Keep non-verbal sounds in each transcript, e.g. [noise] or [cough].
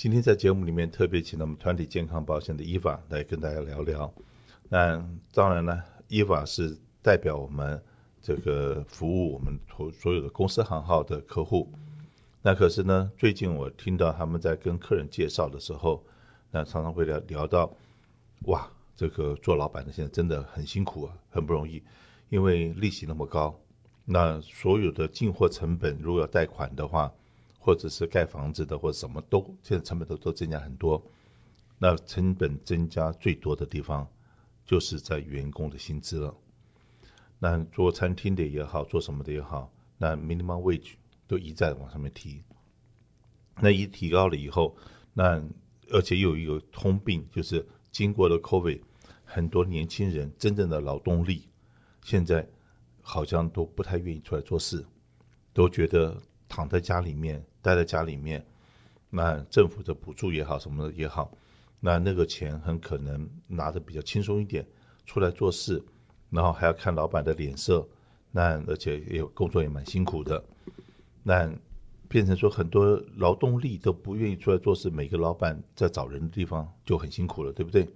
今天在节目里面特别请到我们团体健康保险的伊法来跟大家聊聊。那当然呢，伊法是代表我们这个服务我们所所有的公司行号的客户。那可是呢，最近我听到他们在跟客人介绍的时候，那常常会聊聊到，哇，这个做老板的现在真的很辛苦啊，很不容易，因为利息那么高，那所有的进货成本如果要贷款的话。或者是盖房子的，或者什么都，现在成本都都增加很多。那成本增加最多的地方，就是在员工的薪资了。那做餐厅的也好，做什么的也好，那 minimum wage 都一再往上面提。那一提高了以后，那而且又有一个通病，就是经过了 COVID，很多年轻人真正的劳动力，现在好像都不太愿意出来做事，都觉得躺在家里面。待在家里面，那政府的补助也好，什么的也好，那那个钱很可能拿的比较轻松一点，出来做事，然后还要看老板的脸色，那而且也有工作也蛮辛苦的，那变成说很多劳动力都不愿意出来做事，每个老板在找人的地方就很辛苦了，对不对？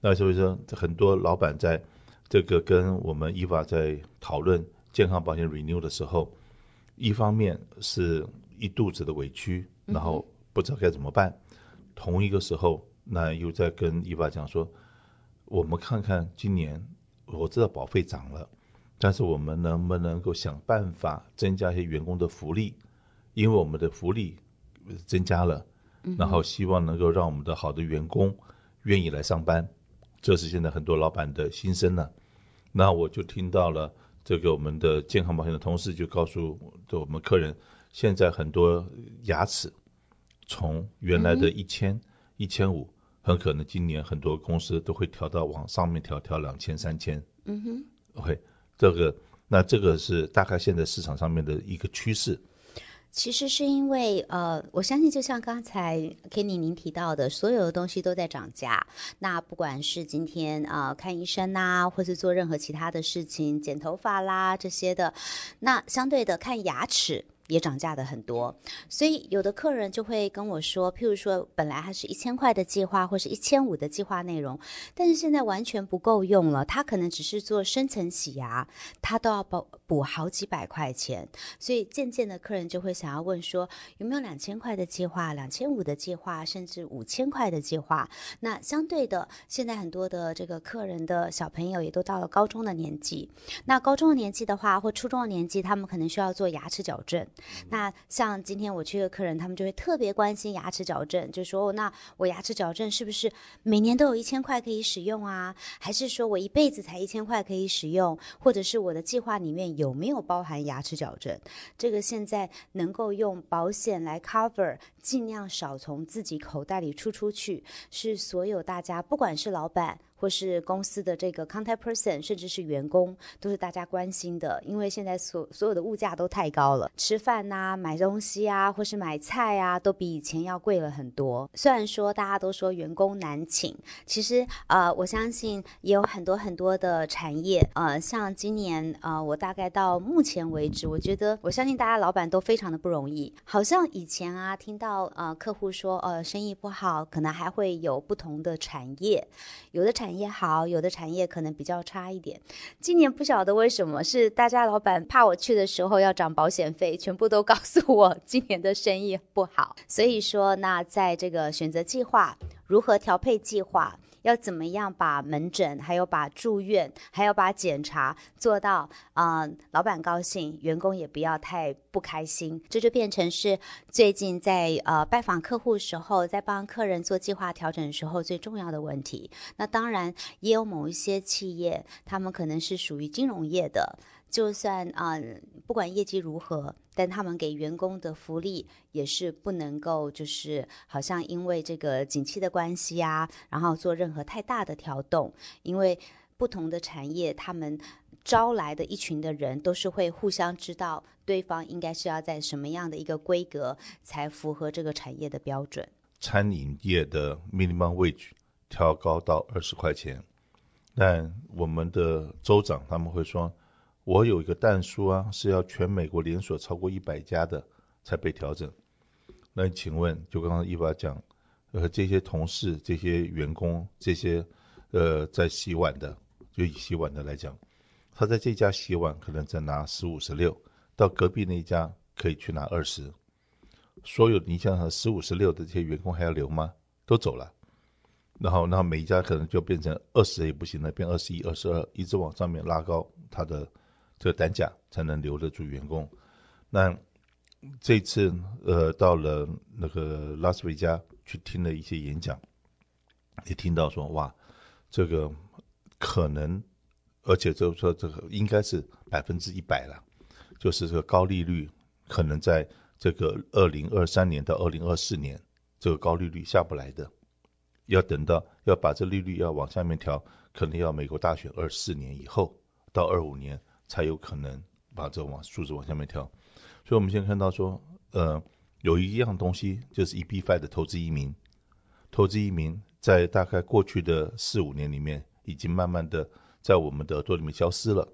那所以说很多老板在这个跟我们伊娃在讨论健康保险 renew 的时候，一方面是。一肚子的委屈，然后不知道该怎么办。嗯、同一个时候，那又在跟伊娃讲说：“我们看看今年，我知道保费涨了，但是我们能不能够想办法增加一些员工的福利？因为我们的福利增加了，然后希望能够让我们的好的员工愿意来上班。这是现在很多老板的心声呢。那我就听到了这个我们的健康保险的同事就告诉我们客人。”现在很多牙齿从原来的一千一千五，很可能今年很多公司都会调到往上面调，调两千三千。嗯哼，OK，这个那这个是大概现在市场上面的一个趋势。其实是因为呃，我相信就像刚才 Kenny 您提到的，所有的东西都在涨价。那不管是今天啊、呃、看医生呐、啊，或是做任何其他的事情，剪头发啦这些的，那相对的看牙齿。也涨价的很多，所以有的客人就会跟我说，譬如说本来还是一千块的计划，或是一千五的计划内容，但是现在完全不够用了。他可能只是做深层洗牙，他都要补补好几百块钱，所以渐渐的客人就会想要问说，有没有两千块的计划、两千五的计划，甚至五千块的计划？那相对的，现在很多的这个客人的小朋友也都到了高中的年纪，那高中的年纪的话，或初中的年纪，他们可能需要做牙齿矫正。那像今天我去的客人，他们就会特别关心牙齿矫正，就说：“那我牙齿矫正是不是每年都有一千块可以使用啊？还是说我一辈子才一千块可以使用？或者是我的计划里面有没有包含牙齿矫正？这个现在能够用保险来 cover，尽量少从自己口袋里出出去，是所有大家不管是老板。”或是公司的这个 contact person，甚至是员工，都是大家关心的，因为现在所所有的物价都太高了，吃饭呐、买东西啊，或是买菜啊，都比以前要贵了很多。虽然说大家都说员工难请，其实呃，我相信也有很多很多的产业，呃，像今年呃，我大概到目前为止，我觉得我相信大家老板都非常的不容易。好像以前啊，听到呃客户说呃生意不好，可能还会有不同的产业，有的产。产业好，有的产业可能比较差一点。今年不晓得为什么，是大家老板怕我去的时候要涨保险费，全部都告诉我今年的生意不好。所以说，那在这个选择计划，如何调配计划？要怎么样把门诊，还有把住院，还有把检查做到啊、老板高兴，员工也不要太不开心，这就变成是最近在呃拜访客户时候，在帮客人做计划调整的时候最重要的问题。那当然也有某一些企业，他们可能是属于金融业的。就算啊、不管业绩如何，但他们给员工的福利也是不能够，就是好像因为这个景气的关系啊，然后做任何太大的调动。因为不同的产业，他们招来的一群的人都是会互相知道对方应该是要在什么样的一个规格才符合这个产业的标准。餐饮业的 minimum wage 调高到二十块钱，但我们的州长他们会说。我有一个但书啊，是要全美国连锁超过一百家的才被调整。那请问，就刚刚伊娃讲，呃，这些同事、这些员工、这些呃在洗碗的，就以洗碗的来讲，他在这家洗碗可能在拿十五十六，到隔壁那一家可以去拿二十。所有你想想十五十六的这些员工还要留吗？都走了。然后，那每一家可能就变成二十也不行了，变二十一、二十二，一直往上面拉高它的这个单价，才能留得住员工。那这次呃，到了那个拉斯维加去听了一些演讲，也听到说哇，这个可能，而且就说这个应该是百分之一百了，就是这个高利率可能在这个二零二三年到二零二四年，这个高利率下不来的。要等到要把这利率要往下面调，可能要美国大选二四年以后到二五年才有可能把这往数字往下面调。所以，我们现在看到说，呃，有一样东西就是 EB-5 的投资移民，投资移民在大概过去的四五年里面，已经慢慢的在我们的耳朵里面消失了。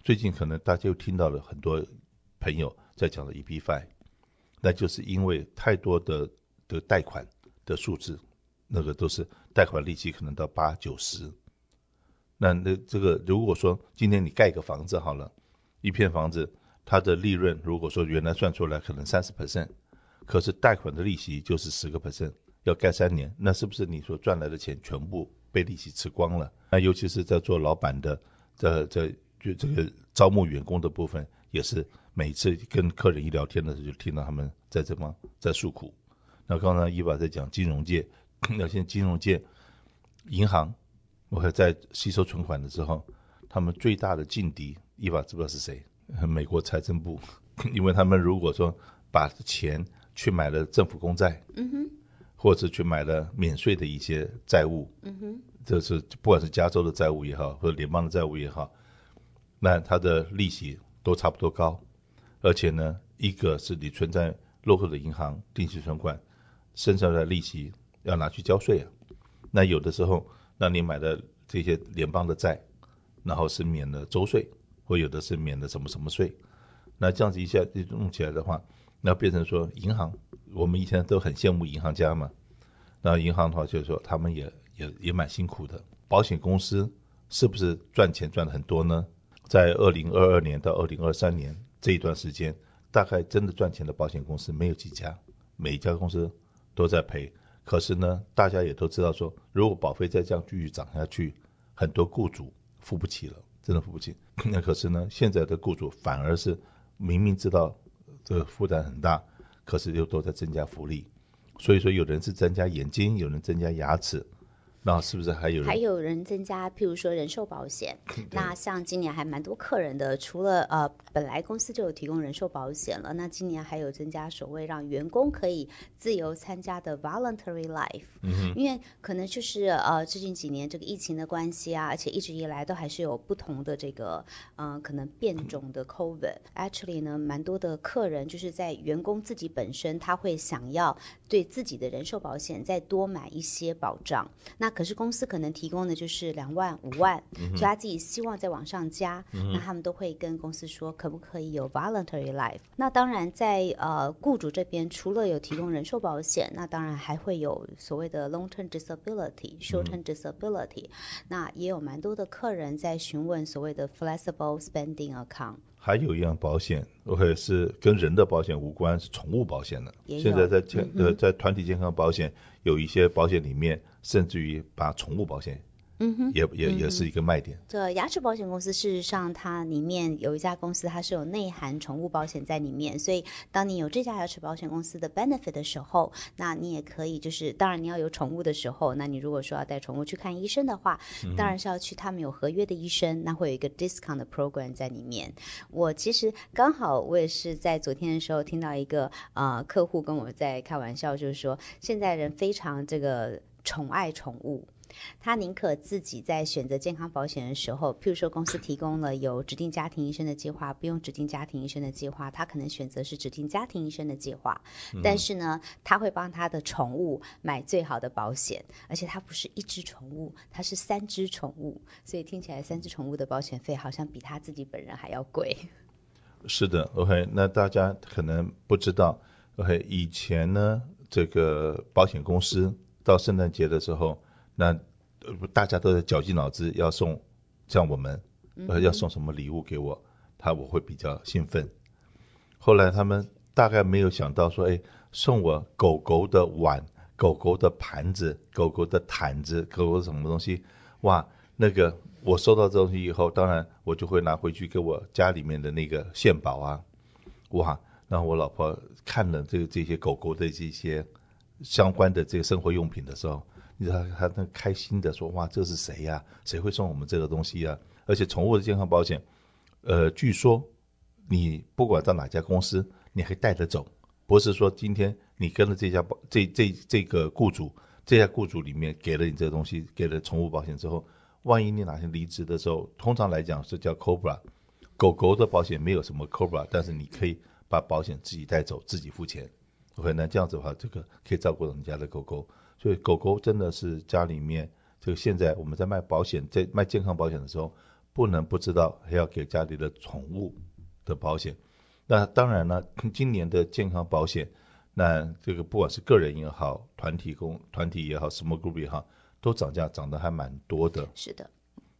最近可能大家又听到了很多朋友在讲的 EB-5，那就是因为太多的的贷款的数字。那个都是贷款利息可能到八九十，那那这个如果说今天你盖一个房子好了，一片房子它的利润如果说原来算出来可能三十 percent，可是贷款的利息就是十个 percent，要盖三年，那是不是你所赚来的钱全部被利息吃光了？那尤其是在做老板的，在在就这个招募员工的部分，也是每次跟客人一聊天的时候，就听到他们在这帮在诉苦。那刚才伊娃在讲金融界。[coughs] 那现在金融界、银行，我还在吸收存款的时候，他们最大的劲敌，伊娃知不知道是谁？[laughs] 美国财政部，[laughs] 因为他们如果说把钱去买了政府公债，嗯哼，或者去买了免税的一些债务，嗯哼，这是不管是加州的债务也好，或者联邦的债务也好，那它的利息都差不多高，而且呢，一个是你存在 local 的银行定期存款，剩下的利息。要拿去交税啊，那有的时候，那你买的这些联邦的债，然后是免了州税，或有的是免了什么什么税，那这样子一下弄起来的话，那变成说银行，我们以前都很羡慕银行家嘛，那银行的话就是说他们也也也蛮辛苦的，保险公司是不是赚钱赚的很多呢？在二零二二年到二零二三年这一段时间，大概真的赚钱的保险公司没有几家，每一家公司都在赔。可是呢，大家也都知道说，如果保费再这样继续涨下去，很多雇主付不起了，真的付不起。[coughs] 那可是呢，现在的雇主反而是明明知道这个负担很大，可是又都在增加福利。所以说，有人是增加眼睛，有人增加牙齿。那是不是还有人？还有人增加，譬如说人寿保险。那像今年还蛮多客人的，除了呃本来公司就有提供人寿保险了，那今年还有增加所谓让员工可以自由参加的 voluntary life。因为可能就是呃最近几年这个疫情的关系啊，而且一直以来都还是有不同的这个呃可能变种的 COVID。Actually 呢，蛮多的客人就是在员工自己本身他会想要对自己的人寿保险再多买一些保障。那可是公司可能提供的就是两万五万，嗯、所以他自己希望再往上加，嗯、那他们都会跟公司说可不可以有 voluntary life。那当然在呃雇主这边除了有提供人寿保险，那当然还会有所谓的 long term disability、short term disability、嗯。那也有蛮多的客人在询问所谓的 flexible spending account。还有一样保险，OK 是跟人的保险无关，是宠物保险的。现在在健呃在团体健康保险有一些保险里面。甚至于把宠物保险，嗯哼，也也也是一个卖点。这牙齿保险公司事实上，它里面有一家公司，它是有内含宠物保险在里面。所以，当你有这家牙齿保险公司的 benefit 的时候，那你也可以就是，当然你要有宠物的时候，那你如果说要带宠物去看医生的话，当然是要去他们有合约的医生，那会有一个 discount 的 program 在里面。我其实刚好我也是在昨天的时候听到一个呃客户跟我在开玩笑，就是说现在人非常这个。宠爱宠物，他宁可自己在选择健康保险的时候，譬如说公司提供了有指定家庭医生的计划，不用指定家庭医生的计划，他可能选择是指定家庭医生的计划。嗯、但是呢，他会帮他的宠物买最好的保险，而且他不是一只宠物，他是三只宠物，所以听起来三只宠物的保险费好像比他自己本人还要贵。是的，OK，那大家可能不知道。OK，以前呢，这个保险公司到圣诞节的时候，那大家都在绞尽脑汁要送，像我们呃要送什么礼物给我，他我会比较兴奋。后来他们大概没有想到说，哎，送我狗狗的碗、狗狗的盘子、狗狗的毯子、狗狗什么东西，哇，那个。我收到这东西以后，当然我就会拿回去给我家里面的那个献宝啊，哇！然后我老婆看了这个这些狗狗的这些相关的这个生活用品的时候，你知道她那开心的说：“哇，这是谁呀？谁会送我们这个东西呀？”而且宠物的健康保险，呃，据说你不管到哪家公司，你还带着走，不是说今天你跟了这家保这这这个雇主，这家雇主里面给了你这个东西，给了宠物保险之后。万一你哪天离职的时候，通常来讲是叫 Cobra，狗狗的保险没有什么 Cobra，但是你可以把保险自己带走，自己付钱。OK，那这样子的话，这个可以照顾人家的狗狗。所以狗狗真的是家里面，这个现在我们在卖保险，在卖健康保险的时候，不能不知道还要给家里的宠物的保险。那当然了，今年的健康保险，那这个不管是个人也好，团体公团体也好，small group 也好。都涨价，涨得还蛮多的。是的。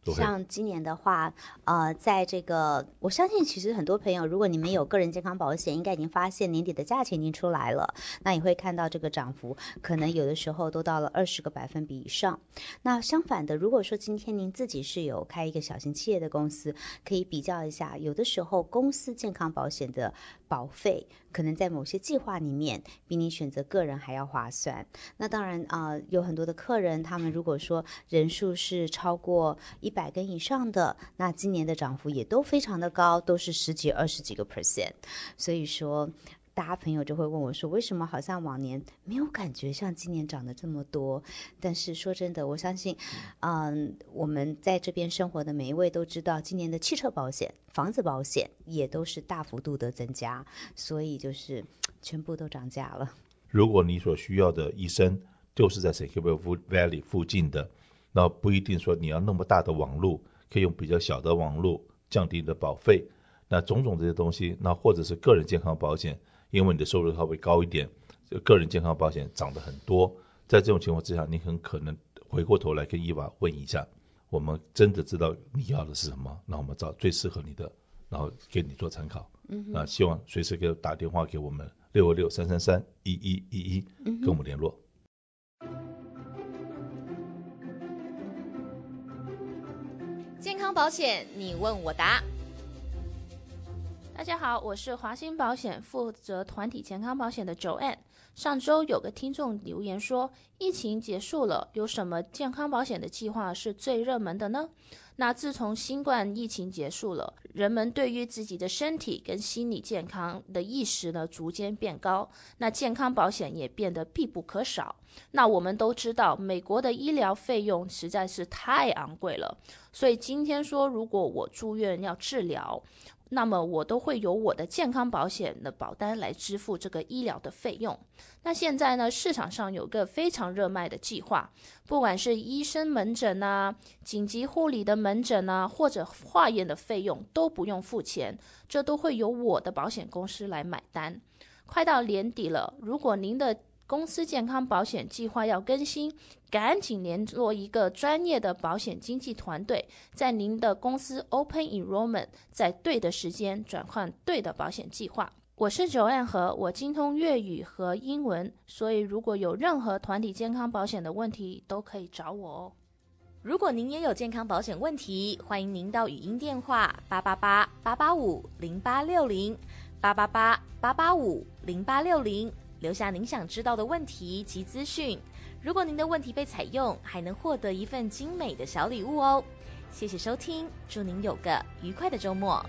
像今年的话，呃，在这个，我相信其实很多朋友，如果你们有个人健康保险，应该已经发现年底的价钱已经出来了。那你会看到这个涨幅，可能有的时候都到了二十个百分比以上。那相反的，如果说今天您自己是有开一个小型企业的公司，可以比较一下，有的时候公司健康保险的保费，可能在某些计划里面比你选择个人还要划算。那当然啊，有很多的客人，他们如果说人数是超过一。一百根以上的，那今年的涨幅也都非常的高，都是十几、二十几个 percent。所以说，大家朋友就会问我说，为什么好像往年没有感觉像今年涨得这么多？但是说真的，我相信，嗯，我们在这边生活的每一位都知道，今年的汽车保险、房子保险也都是大幅度的增加，所以就是 [tsk] 全部都涨价了。如果你所需要的医生就是在 Silicon Valley 附近的。那不一定说你要那么大的网络，可以用比较小的网络降低你的保费。那种种这些东西，那或者是个人健康保险，因为你的收入稍微高一点，个人健康保险涨得很多。在这种情况之下，你很可能回过头来跟伊娃问一下，我们真的知道你要的是什么，那我们找最适合你的，然后给你做参考。嗯，那希望随时给我打电话给我们六二六三三三一一一一，跟我们联络。健康保险，你问我答。大家好，我是华兴保险负责团体健康保险的 Joanne。上周有个听众留言说，疫情结束了，有什么健康保险的计划是最热门的呢？那自从新冠疫情结束了，人们对于自己的身体跟心理健康的意识呢，逐渐变高，那健康保险也变得必不可少。那我们都知道，美国的医疗费用实在是太昂贵了，所以今天说，如果我住院要治疗，那么我都会由我的健康保险的保单来支付这个医疗的费用。那现在呢，市场上有个非常热卖的计划，不管是医生门诊啊、紧急护理的门诊啊，或者化验的费用都不用付钱，这都会由我的保险公司来买单。快到年底了，如果您的公司健康保险计划要更新，赶紧联络一个专业的保险经纪团队，在您的公司 Open Enrollment，在对的时间转换对的保险计划。我是 Joanne 和我精通粤语和英文，所以如果有任何团体健康保险的问题，都可以找我哦。如果您也有健康保险问题，欢迎您到语音电话八八八八八五零八六零八八八八八五零八六零。留下您想知道的问题及资讯。如果您的问题被采用，还能获得一份精美的小礼物哦。谢谢收听，祝您有个愉快的周末。